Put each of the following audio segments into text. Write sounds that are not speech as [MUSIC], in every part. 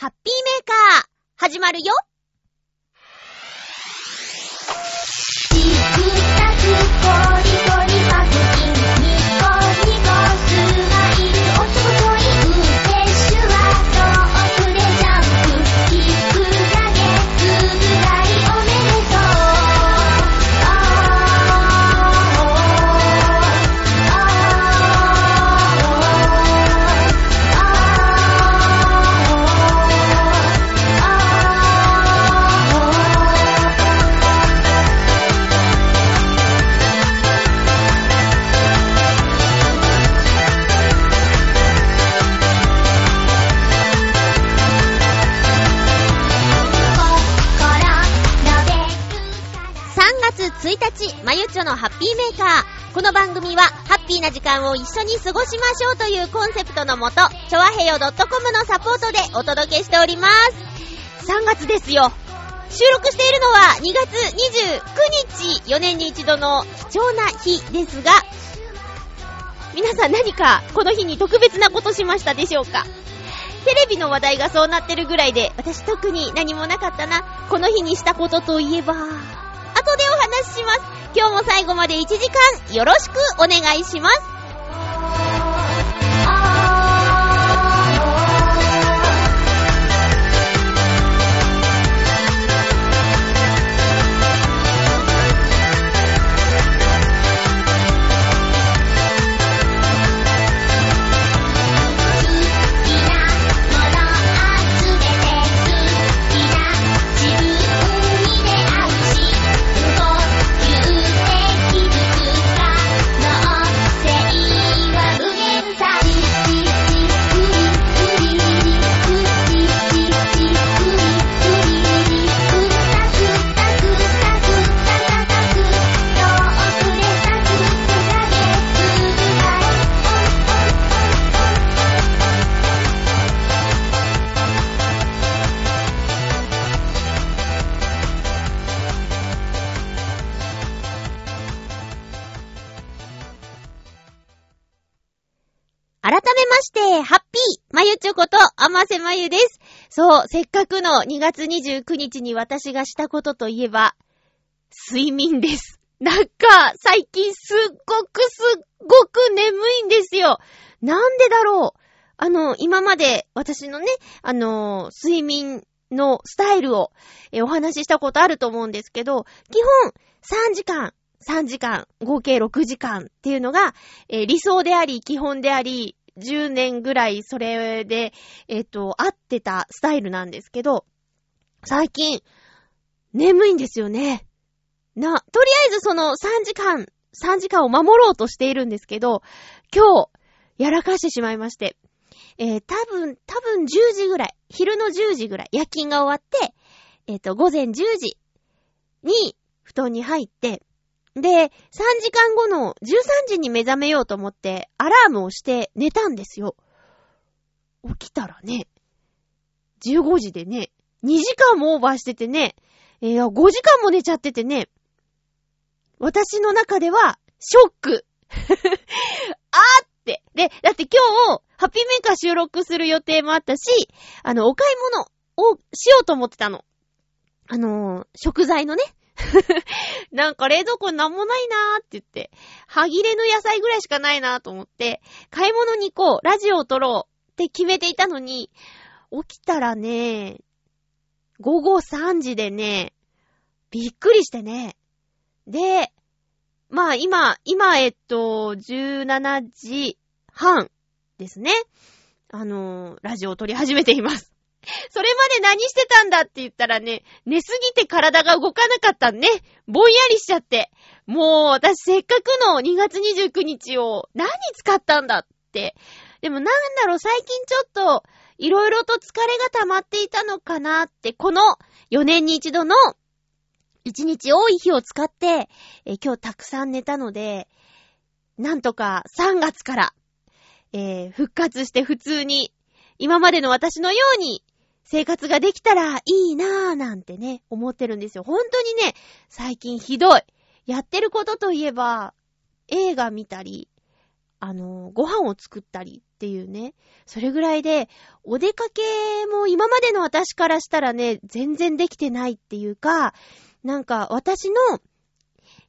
ハッピーメーカー、始まるよ。日、まゆちょのハッピーメーカー。この番組は、ハッピーな時間を一緒に過ごしましょうというコンセプトのもと、ちょわへよ .com のサポートでお届けしております。3月ですよ。収録しているのは2月29日、4年に一度の貴重な日ですが、皆さん何かこの日に特別なことしましたでしょうか？テレビの話題がそうなってるぐらいで、私特に何もなかったな。この日にしたことといえば、トでお話しします。今日も最後まで1時間よろしくお願いします。そう、せっかくの2月29日に私がしたことといえば、睡眠です。なんか、最近すっごくすっごく眠いんですよ。なんでだろう？あの、今まで私のね、あの、睡眠のスタイルをえお話ししたことあると思うんですけど、基本3時間、3時間、合計6時間っていうのが、え理想であり、基本であり、10年ぐらいそれで、えっ、と、合ってたスタイルなんですけど、最近、眠いんですよね。な、とりあえずその3時間、3時間を守ろうとしているんですけど、今日、やらかしてしまいまして、えー、多分、多分10時ぐらい、昼の10時ぐらい、夜勤が終わって、えっ、と、午前10時に布団に入って、で、3時間後の13時に目覚めようと思って、アラームをして寝たんですよ。起きたらね、15時でね、2時間もオーバーしててね、えー、5時間も寝ちゃっててね、私の中では、ショック。[LAUGHS] あーって。で、だって今日、ハッピーメーカー収録する予定もあったし、あの、お買い物をしようと思ってたの。あのー食材のね。[LAUGHS] なんか冷蔵庫なんもないなーって言って、歯切れの野菜ぐらいしかないなーと思って、買い物に行こう、ラジオを撮ろうって決めていたのに、起きたらね、午後3時でね、びっくりしてね。で、まあ今、今、えっと、17時半ですね。あのーラジオを撮り始めています。[LAUGHS] それまで何してたんだって言ったらね、寝すぎて体が動かなかったね。ぼんやりしちゃって。もう、私せっかくの2月29日を何使ったんだって。でもなんだろう、最近ちょっと、いろいろと疲れが溜まっていたのかなって、この4年に一度の1日多い日を使って、え今日たくさん寝たので、なんとか3月から、えー復活して普通に、今までの私のように生活ができたらいいなぁなんてね、思ってるんですよ。本当にね、最近ひどい。やってることといえば、映画見たり、あの、ご飯を作ったりっていうね。それぐらいで、お出かけも今までの私からしたらね、全然できてないっていうか、なんか私の、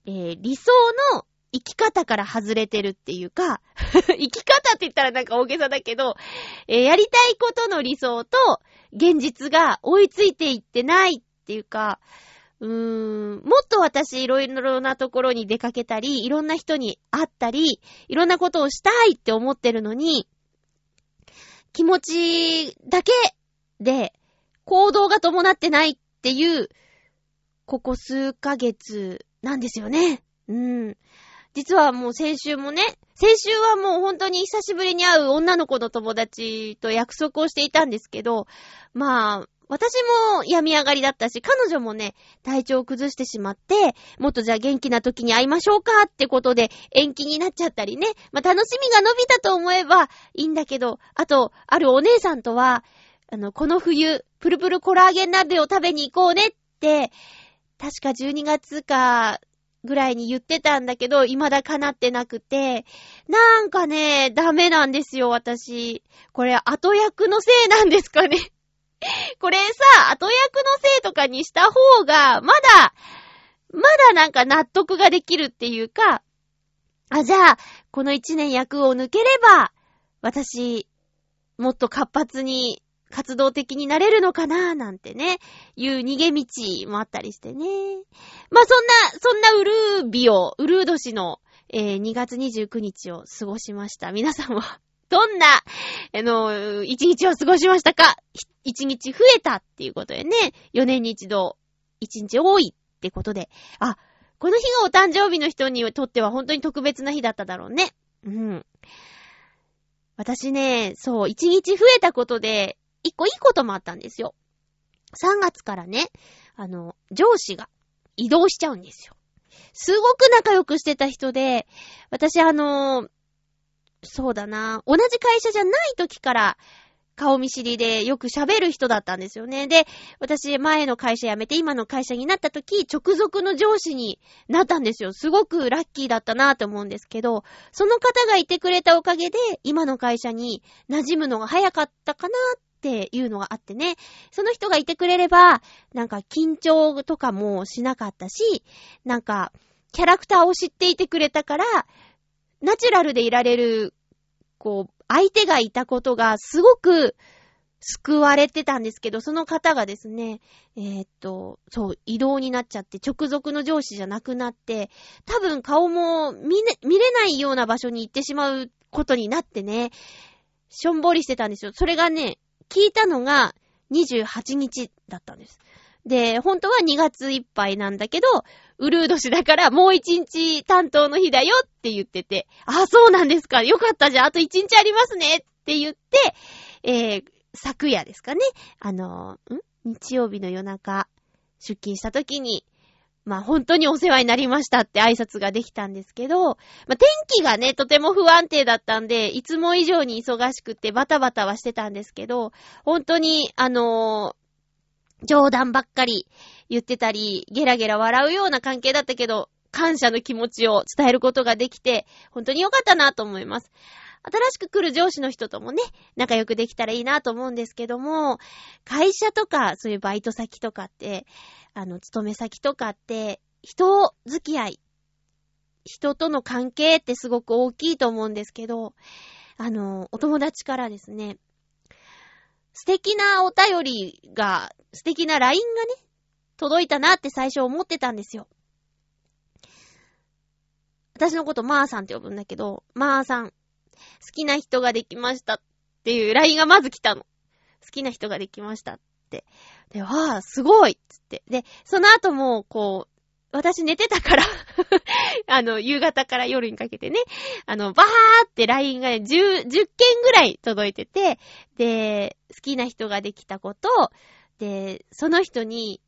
えー、理想の生き方から外れてるっていうか、[LAUGHS] 生き方って言ったらなんか大げさだけど、えー、やりたいことの理想と現実が追いついていってないっていうか、うーん、もっと私いろいろなところに出かけたり、いろんな人に会ったり、いろんなことをしたいって思ってるのに、気持ちだけで行動が伴ってないっていう、ここ数ヶ月なんですよね。うん。実はもう先週もね、先週はもう本当に久しぶりに会う女の子の友達と約束をしていたんですけど、まあ、私も病み上がりだったし、彼女もね、体調を崩してしまって、もっとじゃあ元気な時に会いましょうかってことで延期になっちゃったりね。まあ楽しみが伸びたと思えばいいんだけど、あと、あるお姉さんとは、あの、この冬、プルプルコラーゲン鍋を食べに行こうねって、確か12月かぐらいに言ってたんだけど、未だ叶ってなくて、なんかね、ダメなんですよ、私。これ、後役のせいなんですかね。[LAUGHS] これさ、後役のせいとかにした方が、まだ、まだなんか納得ができるっていうか、あ、じゃあ、この一年役を抜ければ、私、もっと活発に活動的になれるのかな？なんてね、いう逃げ道もあったりしてね。まあ、そんな、そんなウルービを、ウルー年の、えー、2月29日を過ごしました。皆さんは、どんな、あの、一日を過ごしましたか？一日増えたっていうことでね、4年に一度、一日多いってことで、あ、この日がお誕生日の人にとっては本当に特別な日だっただろうね。うん。私ね、そう、一日増えたことで、一個いいこともあったんですよ。3月からね、あの、上司が移動しちゃうんですよ。すごく仲良くしてた人で、私あの、そうだな、同じ会社じゃない時から顔見知りでよく喋る人だったんですよね。で、私前の会社辞めて今の会社になった時、直属の上司になったんですよ。すごくラッキーだったなと思うんですけど、その方がいてくれたおかげで今の会社に馴染むのが早かったかなっっていうのがあってね。その人がいてくれれば、なんか緊張とかもしなかったし、なんかキャラクターを知っていてくれたから、ナチュラルでいられる、こう、相手がいたことがすごく救われてたんですけど、その方がですね、えー、っと、そう、移動になっちゃって、直属の上司じゃなくなって、多分顔も見,、ね、見れないような場所に行ってしまうことになってね、しょんぼりしてたんですよ。それがね、聞いたのが28日だったんです。で、本当は2月いっぱいなんだけど、ウルー年だからもう1日担当の日だよって言ってて、あ、そうなんですか。よかったじゃん。あと1日ありますねって言って、えー、昨夜ですかね。あの、ん？日曜日の夜中、出勤した時に、まあ本当にお世話になりましたって挨拶ができたんですけど、まあ天気がね、とても不安定だったんで、いつも以上に忙しくてバタバタはしてたんですけど、本当に、あのー、冗談ばっかり言ってたり、ゲラゲラ笑うような関係だったけど、感謝の気持ちを伝えることができて、本当に良かったなと思います。新しく来る上司の人ともね、仲良くできたらいいなと思うんですけども、会社とか、そういうバイト先とかって、あの、勤め先とかって、人付き合い、人との関係ってすごく大きいと思うんですけど、あの、お友達からですね、素敵なお便りが、素敵な LINE がね、届いたなって最初思ってたんですよ。私のことマーさんって呼ぶんだけど、マーさん、好きな人ができましたっていう LINE がまず来たの。好きな人ができましたって。で、わあ、すごいつって。で、その後も、こう、私寝てたから [LAUGHS] あの、夕方から夜にかけてね、あの、バーって LINE がね、10、10件ぐらい届いてて、で、好きな人ができたこと、で、その人に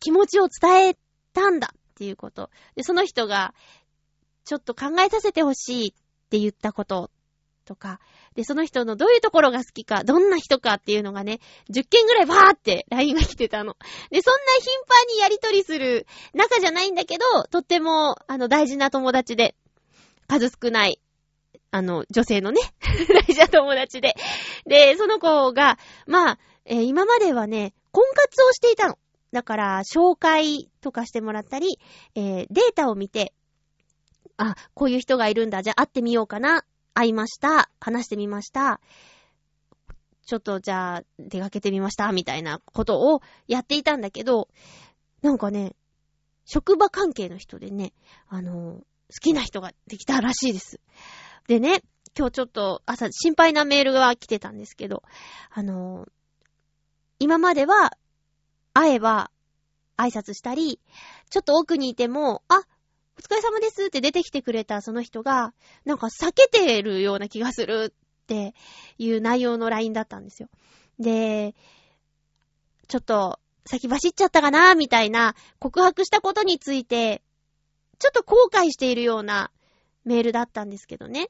気持ちを伝えたんだっていうこと。で、その人が、ちょっと考えさせてほしいって言ったこととか、で、その人のどういうところが好きか、どんな人かっていうのがね、10件ぐらいバーって LINE が来てたの。で、そんな頻繁にやりとりする仲じゃないんだけど、とっても、あの、大事な友達で、数少ないあの、女性のね、[LAUGHS] 大事な友達で。で、その子が、まあ、えー今まではね、婚活をしていたの。だから、紹介とかしてもらったり、えーデータを見て、あ、こういう人がいるんだ。じゃあ会ってみようかな。会いました。話してみました。ちょっとじゃあ出かけてみました。みたいなことをやっていたんだけど、なんかね、職場関係の人でね、あの、好きな人ができたらしいです。でね、今日ちょっと朝心配なメールが来てたんですけど、あの、今までは会えば挨拶したり、ちょっと奥にいても、あ、お疲れ様ですって出てきてくれたその人が、なんか避けてるような気がするっていう内容の LINE だったんですよ。で、ちょっと先走っちゃったかなみたいな告白したことについて、ちょっと後悔しているようなメールだったんですけどね。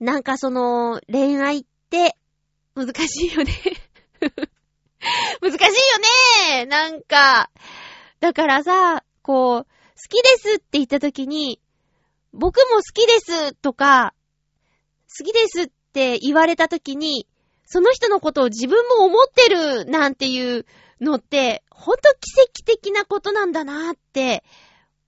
なんかその、恋愛って難しいよね。[LAUGHS] 難しいよねなんか、だからさ、こう、好きですって言った時に、僕も好きですとか、好きですって言われた時に、その人のことを自分も思ってるなんていうのって、ほんと奇跡的なことなんだなって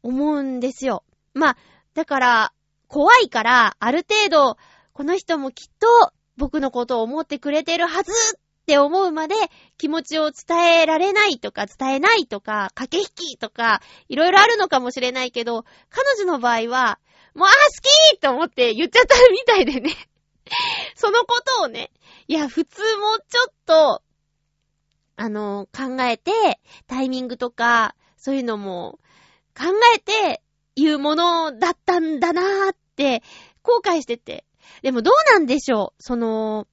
思うんですよ。まあ、だから、怖いから、ある程度、この人もきっと僕のことを思ってくれてるはずっって思うまで気持ちを伝えられないとか伝えないとか駆け引きとかいろいろあるのかもしれないけど、彼女の場合は、もう、あ、好きと思って言っちゃったみたいでね。[LAUGHS] そのことをね、いや、普通もうちょっと、あの、考えて、タイミングとか、そういうのも考えて言うものだったんだなーって、後悔してて。でもどうなんでしょう？その、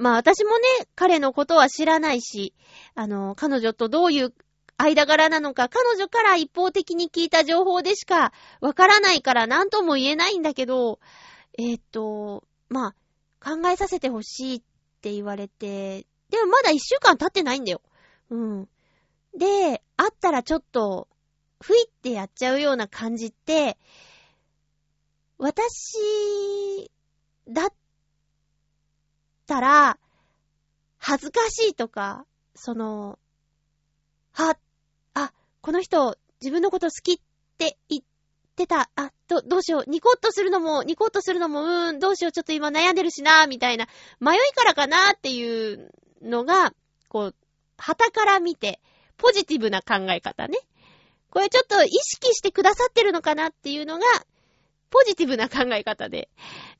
まあ私もね、彼のことは知らないし、あの、彼女とどういう間柄なのか、彼女から一方的に聞いた情報でしかわからないから何とも言えないんだけど、えーっと、まあ、考えさせてほしいって言われて、でもまだ一週間経ってないんだよ。うん。で、会ったらちょっと、ふいってやっちゃうような感じって、私、だったら、恥ずかしいとか、その、は、あ、この人、自分のこと好きって言ってた、あ、ど、どうしよう、ニコッとするのも、ニコッとするのも、うーん、どうしよう、ちょっと今悩んでるしな、みたいな、迷いからかなっていうのが、こう、旗から見て、ポジティブな考え方ね。これちょっと意識してくださってるのかなっていうのが、ポジティブな考え方で。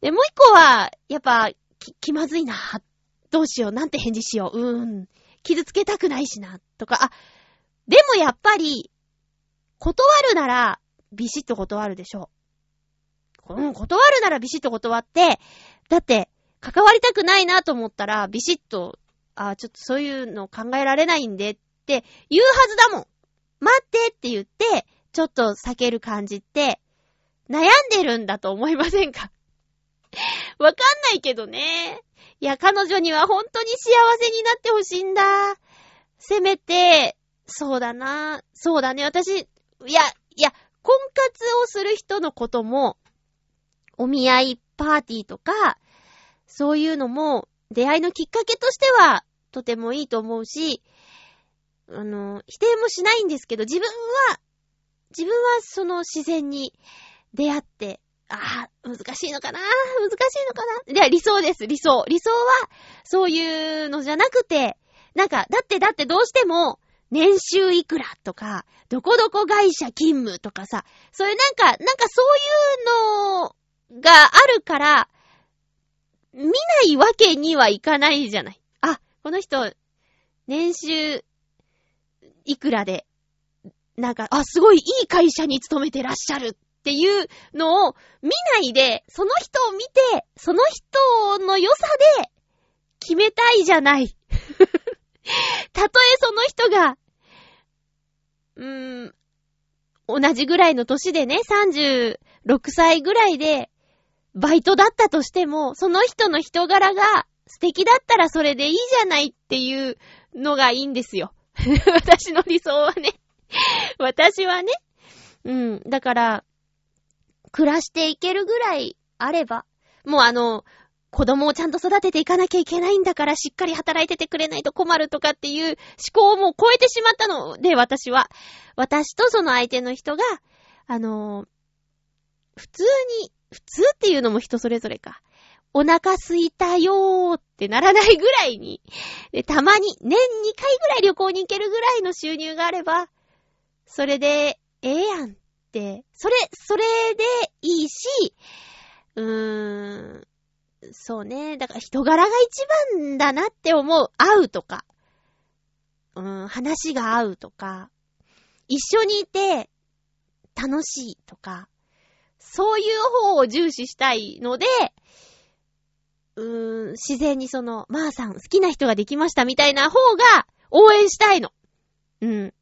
で、もう一個は、やっぱ、き、気まずいな。どうしよう、なんて返事しよう。うーん。傷つけたくないしな。とか、あ、でもやっぱり、断るなら、ビシッと断るでしょう。うん、断るならビシッと断って、だって、関わりたくないなと思ったら、ビシッと、あ、ちょっとそういうの考えられないんでって言うはずだもん。待ってって言って、ちょっと避ける感じって、悩んでるんだと思いませんか？[LAUGHS] わかんないけどね。いや、彼女には本当に幸せになってほしいんだ。せめて、そうだな。そうだね。私、いや、いや、婚活をする人のことも、お見合いパーティーとか、そういうのも、出会いのきっかけとしては、とてもいいと思うし、あの、否定もしないんですけど、自分は、自分はその自然に出会って、ああ、難しいのかな？難しいのかな？いや、理想です、理想。理想は、そういうのじゃなくて、なんか、だってだってどうしても、年収いくらとか、どこどこ会社勤務とかさ、そういうなんか、なんかそういうのがあるから、見ないわけにはいかないじゃない。あ、この人、年収、いくらで、なんか、あ、すごいいい会社に勤めてらっしゃるっていうのを見ないで、その人を見て、その人の良さで決めたいじゃない。[LAUGHS] たとえその人が、うーん、同じぐらいの年でね、36歳ぐらいで、バイトだったとしても、その人の人柄が素敵だったらそれでいいじゃないっていうのがいいんですよ。[LAUGHS] 私の理想はね。私はね。うん。だから、暮らしていけるぐらいあれば、もうあの、子供をちゃんと育てていかなきゃいけないんだからしっかり働いててくれないと困るとかっていう思考をもう超えてしまったので、私は。私とその相手の人が、あのー普通に、普通っていうのも人それぞれか。お腹すいたよーってならないぐらいに、たまに、年2回ぐらい旅行に行けるぐらいの収入があれば、それで、ええやん、それ、それでいいし、うーん、そうね。だから人柄が一番だなって思う。会うとか。うーん、話が合うとか。一緒にいて楽しいとか。そういう方を重視したいので、うーん、自然にその、まー、さん好きな人ができましたみたいな方が応援したいの。うん。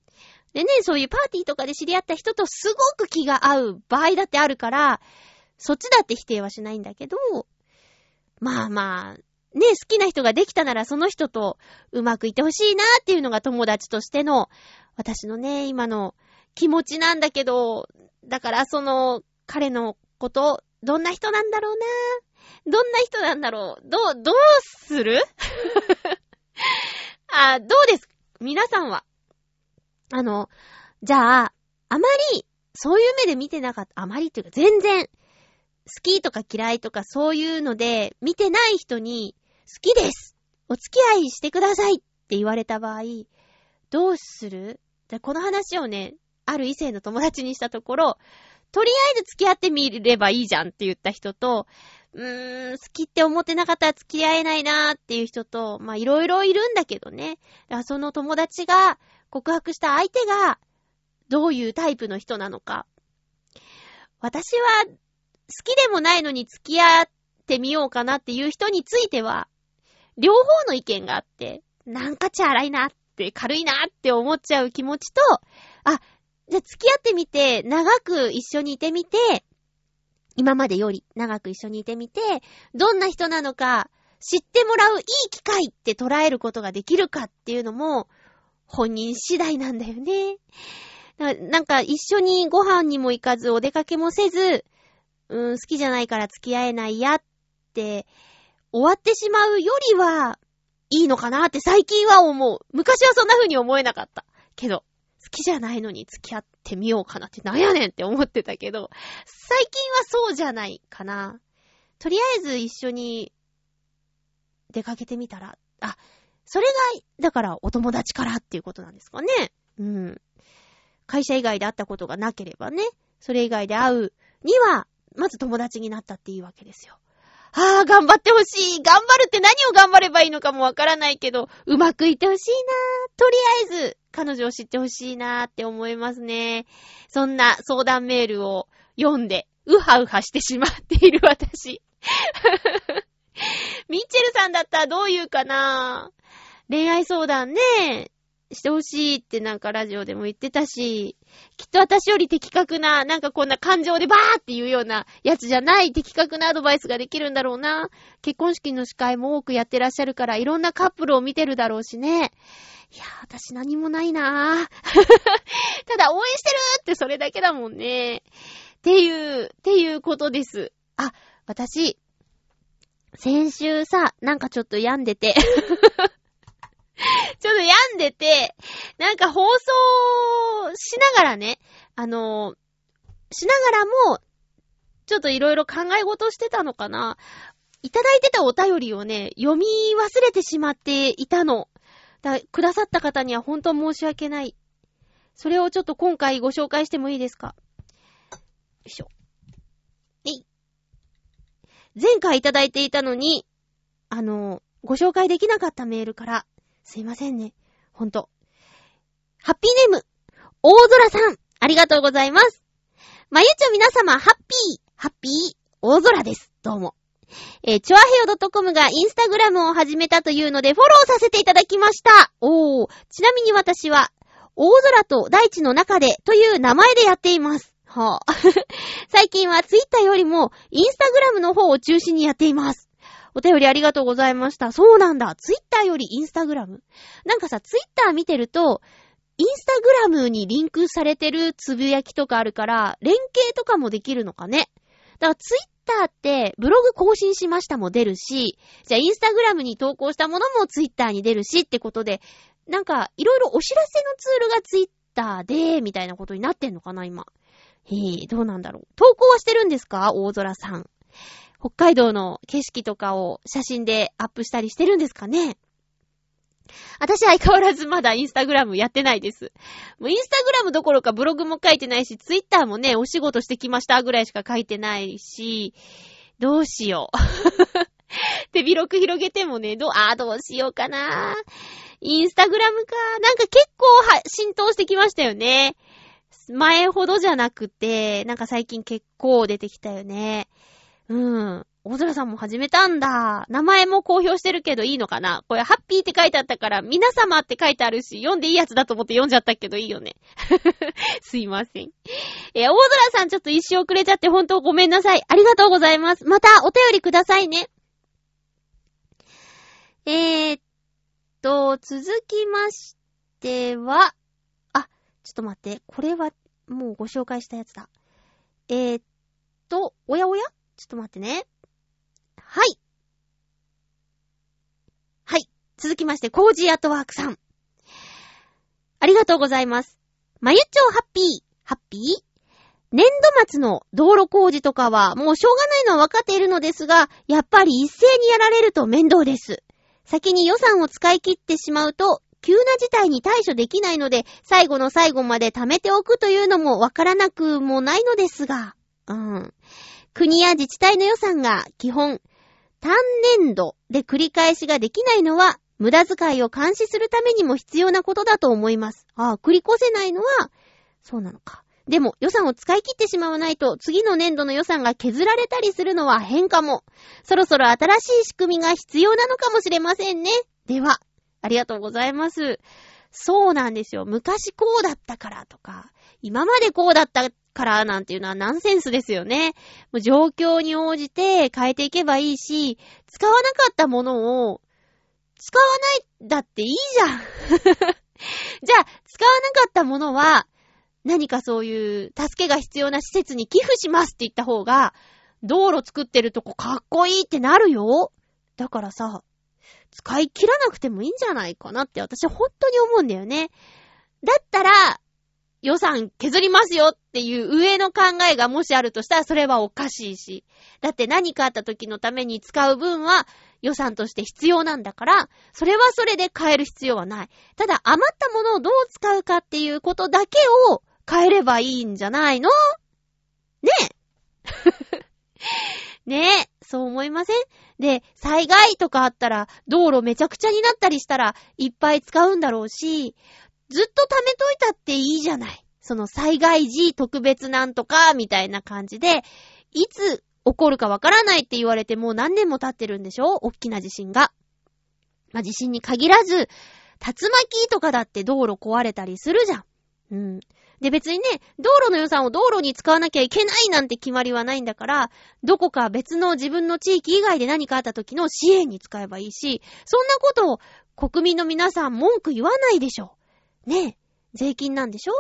でね、そういうパーティーとかで知り合った人とすごく気が合う場合だってあるから、そっちだって否定はしないんだけど、まあまあ、ね、好きな人ができたならその人とうまくいってほしいなっていうのが友達としての、私のね、今の気持ちなんだけど、だからその、彼のこと、どんな人なんだろうな？どんな人なんだろう？どう、どうする？[LAUGHS] あ、どうです？皆さんは？あの、じゃあ、あまり、そういう目で見てなかった、あまりっていうか全然、好きとか嫌いとかそういうので見てない人に、好きですお付き合いしてくださいって言われた場合、どうする？この話をね、ある異性の友達にしたところ、とりあえず付き合ってみればいいじゃんって言った人と、うーん、好きって思ってなかったら付き合えないなーっていう人と、まいろいろいるんだけどね。その友達が告白した相手がどういうタイプの人なのか。私は好きでもないのに付き合ってみようかなっていう人については、両方の意見があって、なんかチャラいなって、軽いなって思っちゃう気持ちと、あ、じゃあ付き合ってみて、長く一緒にいてみて、今までより長く一緒にいてみて、どんな人なのか知ってもらういい機会って捉えることができるかっていうのも、本人次第なんだよね。なんか一緒にご飯にも行かず、お出かけもせず、うん、好きじゃないから付き合えないやって、終わってしまうよりは、いいのかなって最近は思う。昔はそんな風に思えなかった。けど、好きじゃないのに付き合ってみようかなってなんやねんって思ってたけど、最近はそうじゃないかな。とりあえず一緒に出かけてみたら、あ、それが、だからお友達からっていうことなんですかね。うん。会社以外で会ったことがなければね、それ以外で会うには、まず友達になったっていいわけですよ。ああ、頑張ってほしい。頑張るって何を頑張ればいいのかもわからないけど、うまくいってほしいな。とりあえず、彼女を知ってほしいなって思いますね。そんな相談メールを読んで、うはうはしてしまっている私。[LAUGHS] ミッチェルさんだったらどう言うかな恋愛相談ね、してほしいってなんかラジオでも言ってたし、きっと私より的確な、なんかこんな感情でバーっていうようなやつじゃない的確なアドバイスができるんだろうな。結婚式の司会も多くやってらっしゃるから、いろんなカップルを見てるだろうしね。いや、私何もないなー。[LAUGHS] ただ応援してるってそれだけだもんね。っていう、っていうことです。あ、私、先週さ、なんかちょっと病んでて。[LAUGHS] [LAUGHS] ちょっと病んでて、なんか放送しながらね、あの、しながらも、ちょっといろいろ考え事してたのかな。いただいてたお便りをね、読み忘れてしまっていたの。だくださった方には本当申し訳ない。それをちょっと今回ご紹介してもいいですか？よいしょ。えい。前回いただいていたのに、あの、ご紹介できなかったメールから、すいませんね。ほんと。ハッピーネーム、大空さん、ありがとうございます。まゆちょ皆様、ハッピー、ハッピー、大空です。どうも。えー、チョアヘヨ .com がインスタグラムを始めたというのでフォローさせていただきました。おー、ちなみに私は、大空と大地の中でという名前でやっています。はあ、[LAUGHS] 最近はツイッターよりもインスタグラムの方を中心にやっています。お便りありがとうございました。そうなんだ。ツイッターよりインスタグラム。なんかさ、ツイッター見てると、インスタグラムにリンクされてるつぶやきとかあるから、連携とかもできるのかね。だからツイッターって、ブログ更新しましたも出るし、じゃあインスタグラムに投稿したものもツイッターに出るしってことで、なんか、いろいろお知らせのツールがツイッターで、みたいなことになってんのかな、今。へえ、どうなんだろう。投稿はしてるんですか？大空さん。北海道の景色とかを写真でアップしたりしてるんですかね私相変わらずまだインスタグラムやってないです。もうインスタグラムどころかブログも書いてないし、ツイッターもね、お仕事してきましたぐらいしか書いてないし、どうしよう。[LAUGHS] 手広く広げてもね、どう、あーどうしようかな。インスタグラムか。なんか結構は、浸透してきましたよね。前ほどじゃなくて、なんか最近結構出てきたよね。大空さんも始めたんだ。名前も公表してるけどいいのかな？これ、ハッピーって書いてあったから、皆様って書いてあるし、読んでいいやつだと思って読んじゃったけどいいよね。[LAUGHS] すいません。えー大空さんちょっと一生遅れちゃって本当ごめんなさい。ありがとうございます。またお便りくださいね。えー、っと、続きましては、あ、ちょっと待って。これは、もうご紹介したやつだ。えー、っと、おやおや？ちょっと待ってね。はい。はい。続きまして、コージーアトワークさん。ありがとうございます。まゆちょハッピー、ハッピー？年度末の道路工事とかはもうしょうがないのはわかっているのですが、やっぱり一斉にやられると面倒です。先に予算を使い切ってしまうと、急な事態に対処できないので、最後の最後まで貯めておくというのもわからなくもないのですが、うん。国や自治体の予算が基本、単年度で繰り返しができないのは、無駄遣いを監視するためにも必要なことだと思います。ああ、繰り越せないのは、そうなのか。でも予算を使い切ってしまわないと、次の年度の予算が削られたりするのは変かも。そろそろ新しい仕組みが必要なのかもしれませんね。では、ありがとうございます。そうなんですよ。昔こうだったからとか、今までこうだったからなんていうのはナンセンスですよね。もう状況に応じて変えていけばいいし、使わなかったものを、使わないだっていいじゃん。[LAUGHS] じゃあ、使わなかったものは、何かそういう助けが必要な施設に寄付しますって言った方が、道路作ってるとこかっこいいってなるよ。だからさ、使い切らなくてもいいんじゃないかなって私は本当に思うんだよね。だったら、予算削りますよっていう上の考えがもしあるとしたらそれはおかしいし。だって何かあった時のために使う分は予算として必要なんだから、それはそれで変える必要はない。ただ余ったものをどう使うかっていうことだけを変えればいいんじゃないの？ねえ [LAUGHS] ねえ、そう思いません？で、災害とかあったら、道路めちゃくちゃになったりしたら、いっぱい使うんだろうし、ずっと貯めといたっていいじゃない。その災害時特別なんとか、みたいな感じで、いつ起こるかわからないって言われてもう何年も経ってるんでしょ？大きな地震が。まあ、地震に限らず、竜巻とかだって道路壊れたりするじゃん。うん。で別にね、道路の予算を道路に使わなきゃいけないなんて決まりはないんだから、どこか別の自分の地域以外で何かあった時の支援に使えばいいし、そんなことを国民の皆さん文句言わないでしょ。ねえ、税金なんでしょ？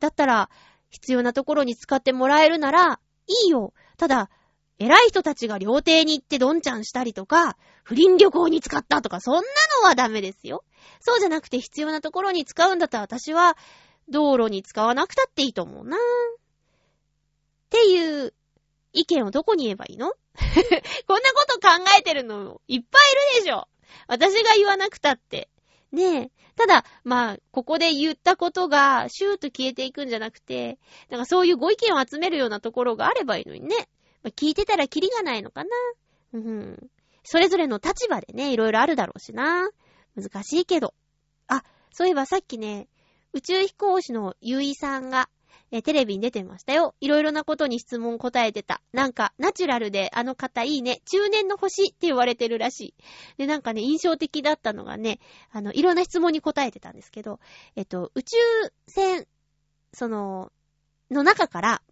だったら、必要なところに使ってもらえるなら、いいよ。ただ、偉い人たちが料亭に行ってどんちゃんしたりとか、不倫旅行に使ったとか、そんなのはダメですよ。そうじゃなくて必要なところに使うんだったら私は、道路に使わなくたっていいと思うな。っていう意見をどこに言えばいいの？[LAUGHS] こんなこと考えてるのいっぱいいるでしょ。私が言わなくたって。ねえ。ただ、まあ、ここで言ったことが、シューと消えていくんじゃなくて、なんかそういうご意見を集めるようなところがあればいいのにね。まあ、聞いてたらキリがないのかな。うん。それぞれの立場でね、いろいろあるだろうしな。難しいけど。あ、そういえばさっきね、宇宙飛行士のゆいさんが、え、テレビに出てましたよ。いろいろなことに質問答えてた。なんか、ナチュラルであの方いいね。中年の星って言われてるらしい。で、なんかね、印象的だったのがね、あの、いろんな質問に答えてたんですけど、えっと、宇宙船、その、の中から、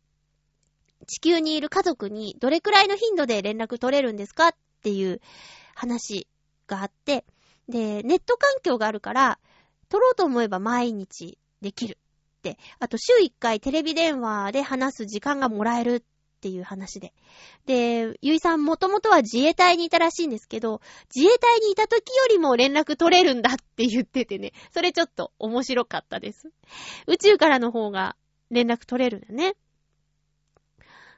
地球にいる家族にどれくらいの頻度で連絡取れるんですかっていう話があって、で、ネット環境があるから、取ろうと思えば毎日できる。あと、週1回テレビ電話で話す時間がもらえるっていう話で。で、ゆいさんもともとは自衛隊にいたらしいんですけど、自衛隊にいた時よりも連絡取れるんだって言っててね、それちょっと面白かったです。宇宙からの方が連絡取れるんだね。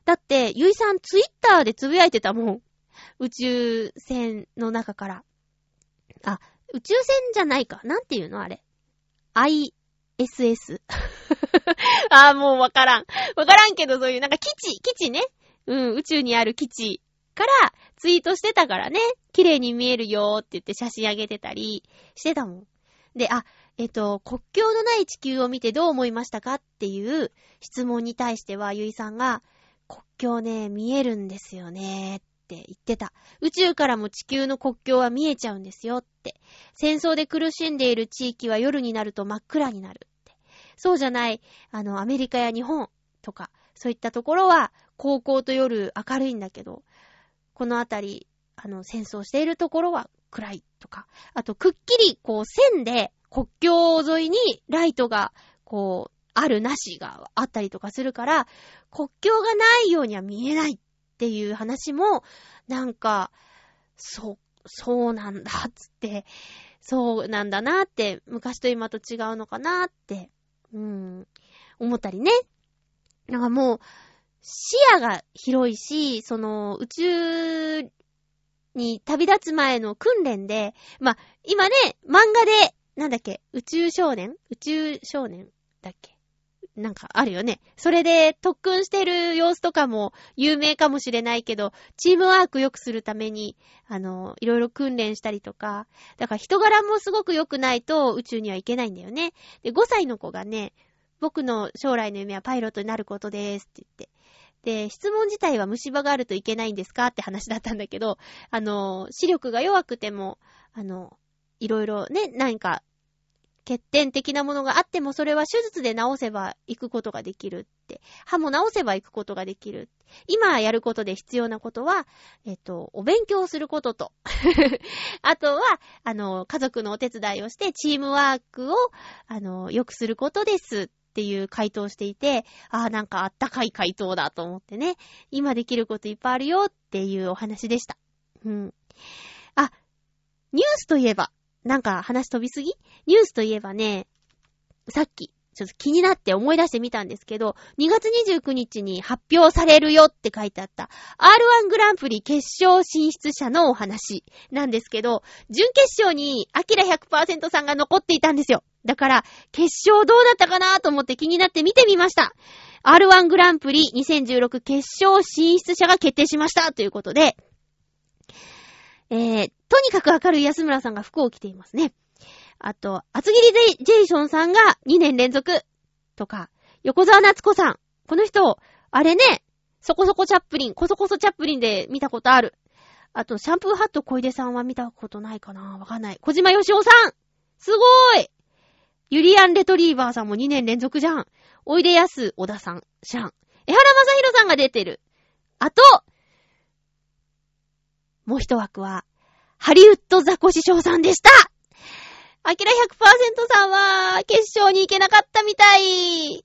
だって、ゆいさんツイッターでつぶやいてたもん。宇宙船の中から。あ、宇宙船じゃないか。なんていうのあれ。SS [LAUGHS] あー、もうわからん。わからんけど、そういう、なんか基地、基地ね。うん、宇宙にある基地からツイートしてたからね。綺麗に見えるよーって言って写真あげてたりしてたもん。で、あ、えっと、国境のない地球を見てどう思いましたかっていう質問に対しては、ゆいさんが、国境ね、見えるんですよねーって言ってた。宇宙からも地球の国境は見えちゃうんですよって。戦争で苦しんでいる地域は夜になると真っ暗になる。そうじゃない、あの、アメリカや日本とか、そういったところは、高校と夜明るいんだけど、このあたり、あの、戦争しているところは暗いとか、あと、くっきり、こう、線で、国境沿いにライトが、こう、あるなしがあったりとかするから、国境がないようには見えないっていう話も、なんか、そう、そうなんだ、つって、そうなんだなって、昔と今と違うのかなって、うん、思ったりね。なんかもう、視野が広いし、その、宇宙に旅立つ前の訓練で、まあ、今ね、漫画で、なんだっけ、宇宙少年？宇宙少年だっけ？なんかあるよね。それで特訓してる様子とかも有名かもしれないけど、チームワーク良くするために、あの、いろいろ訓練したりとか、だから人柄もすごく良くないと宇宙には行けないんだよね。で、5歳の子がね、僕の将来の夢はパイロットになることですって言って。で、質問自体は虫歯があるといけないんですか？って話だったんだけど、あの、視力が弱くても、あの、いろいろね、何か、欠点的なものがあっても、それは手術で治せば行くことができるって。歯も治せば行くことができる。今やることで必要なことは、えっと、お勉強することと。[LAUGHS] あとは、あの、家族のお手伝いをして、チームワークを、あの、良くすることですっていう回答をしていて、ああ、なんかあったかい回答だと思ってね。今できることいっぱいあるよっていうお話でした。うん。あ、ニュースといえば、なんか話飛びすぎ？ニュースといえばね、さっき、ちょっと気になって思い出してみたんですけど、2月29日に発表されるよって書いてあった R1 グランプリ決勝進出者のお話なんですけど、準決勝にアキラ100%さんが残っていたんですよ。だから、決勝どうだったかなと思って気になって見てみました。R1 グランプリ2016決勝進出者が決定しましたということで、えー、とにかく明るい安村さんが服を着ていますね。あと、厚切りジェイションさんが2年連続とか、横澤夏子さん。この人、あれね、そこそこチャップリン、こそこそチャップリンで見たことある。あと、シャンプーハット小出さんは見たことないかなわかんない。小島よしおさんすごーいユリアン・レトリーバーさんも2年連続じゃん。おいでやす小田さん、シャン。江原正宏さんが出てる。あと、もう一枠は、ハリウッドザコシショウさんでしたアキラ100%さんは、決勝に行けなかったみたい。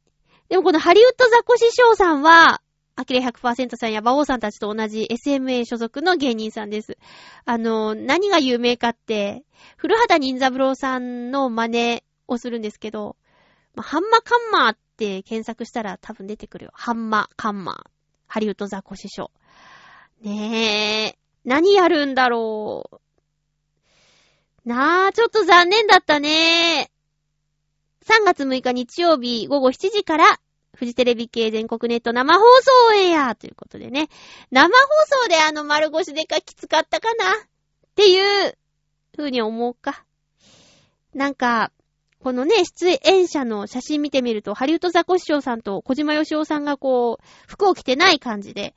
でもこのハリウッドザコシショウさんは、アキラ100%さんや馬王さんたちと同じ SMA 所属の芸人さんです。あの、何が有名かって、古畑任三郎さんの真似をするんですけど、まあハンマカンマーって検索したら多分出てくるよ。ハンマカンマー。ハリウッドザコシショウ。ねえ。何やるんだろう。なあ、ちょっと残念だったね。3月6日日曜日午後7時から、フジテレビ系全国ネット生放送オンエアということでね。生放送であの丸腰でかきつかったかなっていう風に思うか。なんか、このね、出演者の写真見てみると、ハリウッドザコシショウさんと小島よしおさんがこう、服を着てない感じで、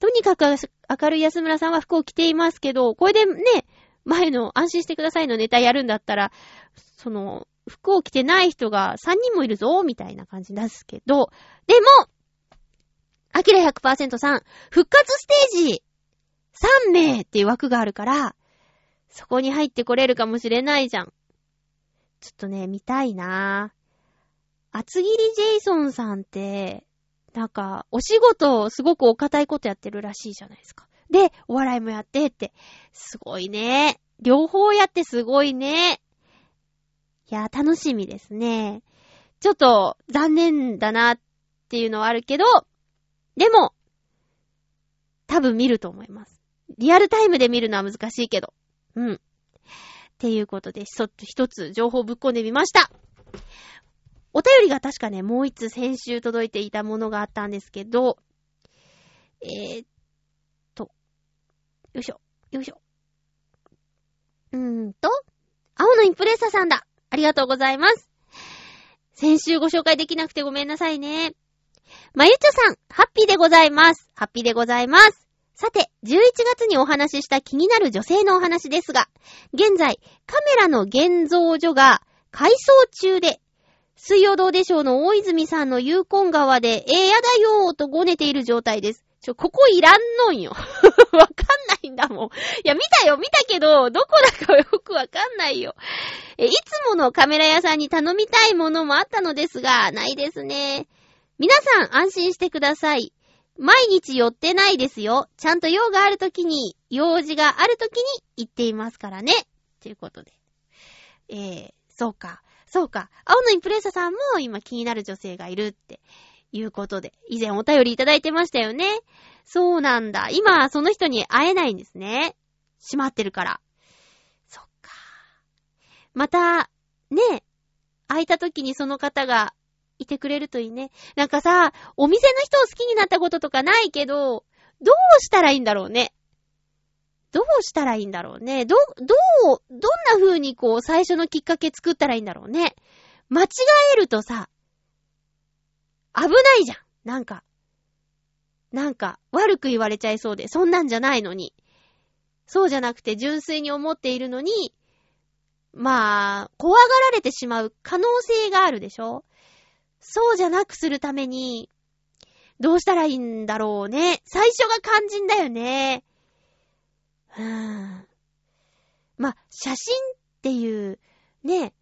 とにかく明るい安村さんは服を着ていますけど、これでね、前の安心してくださいのネタやるんだったら、その、服を着てない人が3人もいるぞ、みたいな感じですけど、でも、アキラ100%さん、復活ステージ3名っていう枠があるから、そこに入ってこれるかもしれないじゃん。ちょっとね、見たいなぁ。厚切りジェイソンさんって、なんか、お仕事すごくお堅いことやってるらしいじゃないですか。で、お笑いもやってって。すごいね。両方やってすごいね。いや、楽しみですね。ちょっと残念だなっていうのはあるけど、でも、多分見ると思います。リアルタイムで見るのは難しいけど。うん。っていうことで、一つ一つ情報ぶっ込んでみました。お便りが確かね、もう一つ先週届いていたものがあったんですけど、えー、っと、よいしょ、よいしょ。うーんと、青のインプレッサさんだ。ありがとうございます。先週ご紹介できなくてごめんなさいね。まゆちょさん、ハッピーでございます。ハッピーでございます。さて、11月にお話しした気になる女性のお話ですが、現在、カメラの現像所が改装中で、水曜どうでしょうの大泉さんのユーコン川で、えー、やだよーとごねている状態です。ちょ、ここいらんのんよ。[LAUGHS] わかんないんだもん。いや、見たよ、見たけど、どこだかよくわかんないよ。え、いつものカメラ屋さんに頼みたいものもあったのですが、ないですね。皆さん安心してください。毎日寄ってないですよ。ちゃんと用があるときに、用事があるときに行っていますからね。ということで。えー、そうか。そうか。青のインプレッサさんも今気になる女性がいるっていうことで、以前お便りいただいてましたよね。そうなんだ。今、その人に会えないんですね。閉まってるから。そっか。また、ね、会えた時にその方がいてくれるといいね。なんかさ、お店の人を好きになったこととかないけど、どうしたらいいんだろうね。どうしたらいいんだろうね。ど、どう、どんな風にこう、最初のきっかけ作ったらいいんだろうね。間違えるとさ、危ないじゃん。なんか。なんか、悪く言われちゃいそうで、そんなんじゃないのに。そうじゃなくて、純粋に思っているのに、まあ、怖がられてしまう可能性があるでしょそうじゃなくするために、どうしたらいいんだろうね。最初が肝心だよね。うん。まあ、写真っていう、ね、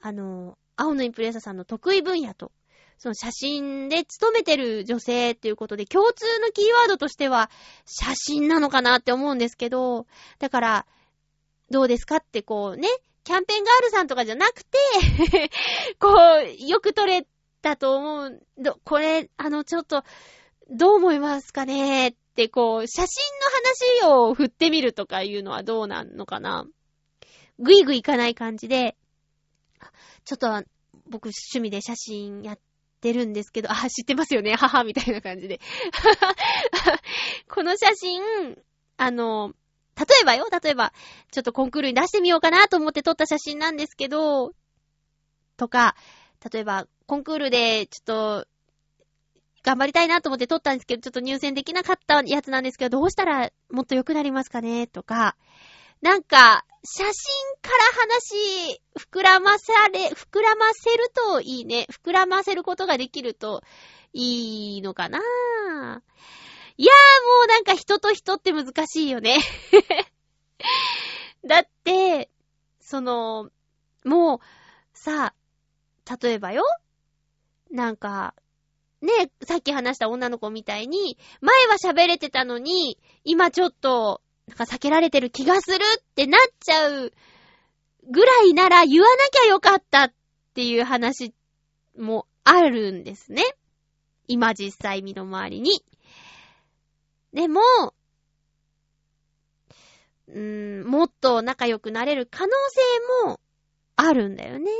あの、青のインプレッサさんの得意分野と、その写真で勤めてる女性っていうことで、共通のキーワードとしては、写真なのかなって思うんですけど、だから、どうですかってこうね、キャンペーンガールさんとかじゃなくて、[LAUGHS] こう、よく撮れたと思う。どこれ、あの、ちょっと、どう思いますかねって、こう、写真の話を振ってみるとかいうのはどうなんのかな？ぐいぐいいかない感じで、ちょっと、僕趣味で写真やってるんですけど、あ、知ってますよね、母みたいな感じで。[LAUGHS] この写真、あの、例えばよ、例えば、ちょっとコンクールに出してみようかなと思って撮った写真なんですけど、とか、例えば、コンクールで、ちょっと、頑張りたいなと思って撮ったんですけど、ちょっと入選できなかったやつなんですけど、どうしたらもっと良くなりますかね？とか、なんか、写真から話、膨らまされ、膨らませるといいね。膨らませることができるといいのかな？いやーもうなんか人と人って難しいよね。[LAUGHS] だって、その、もう、さ、例えばよ、なんか、ね、さっき話した女の子みたいに、前は喋れてたのに、今ちょっと、なんか避けられてる気がするってなっちゃうぐらいなら言わなきゃよかったっていう話もあるんですね。今実際身の回りに。でも、うーん、もっと仲良くなれる可能性もあるんだよね。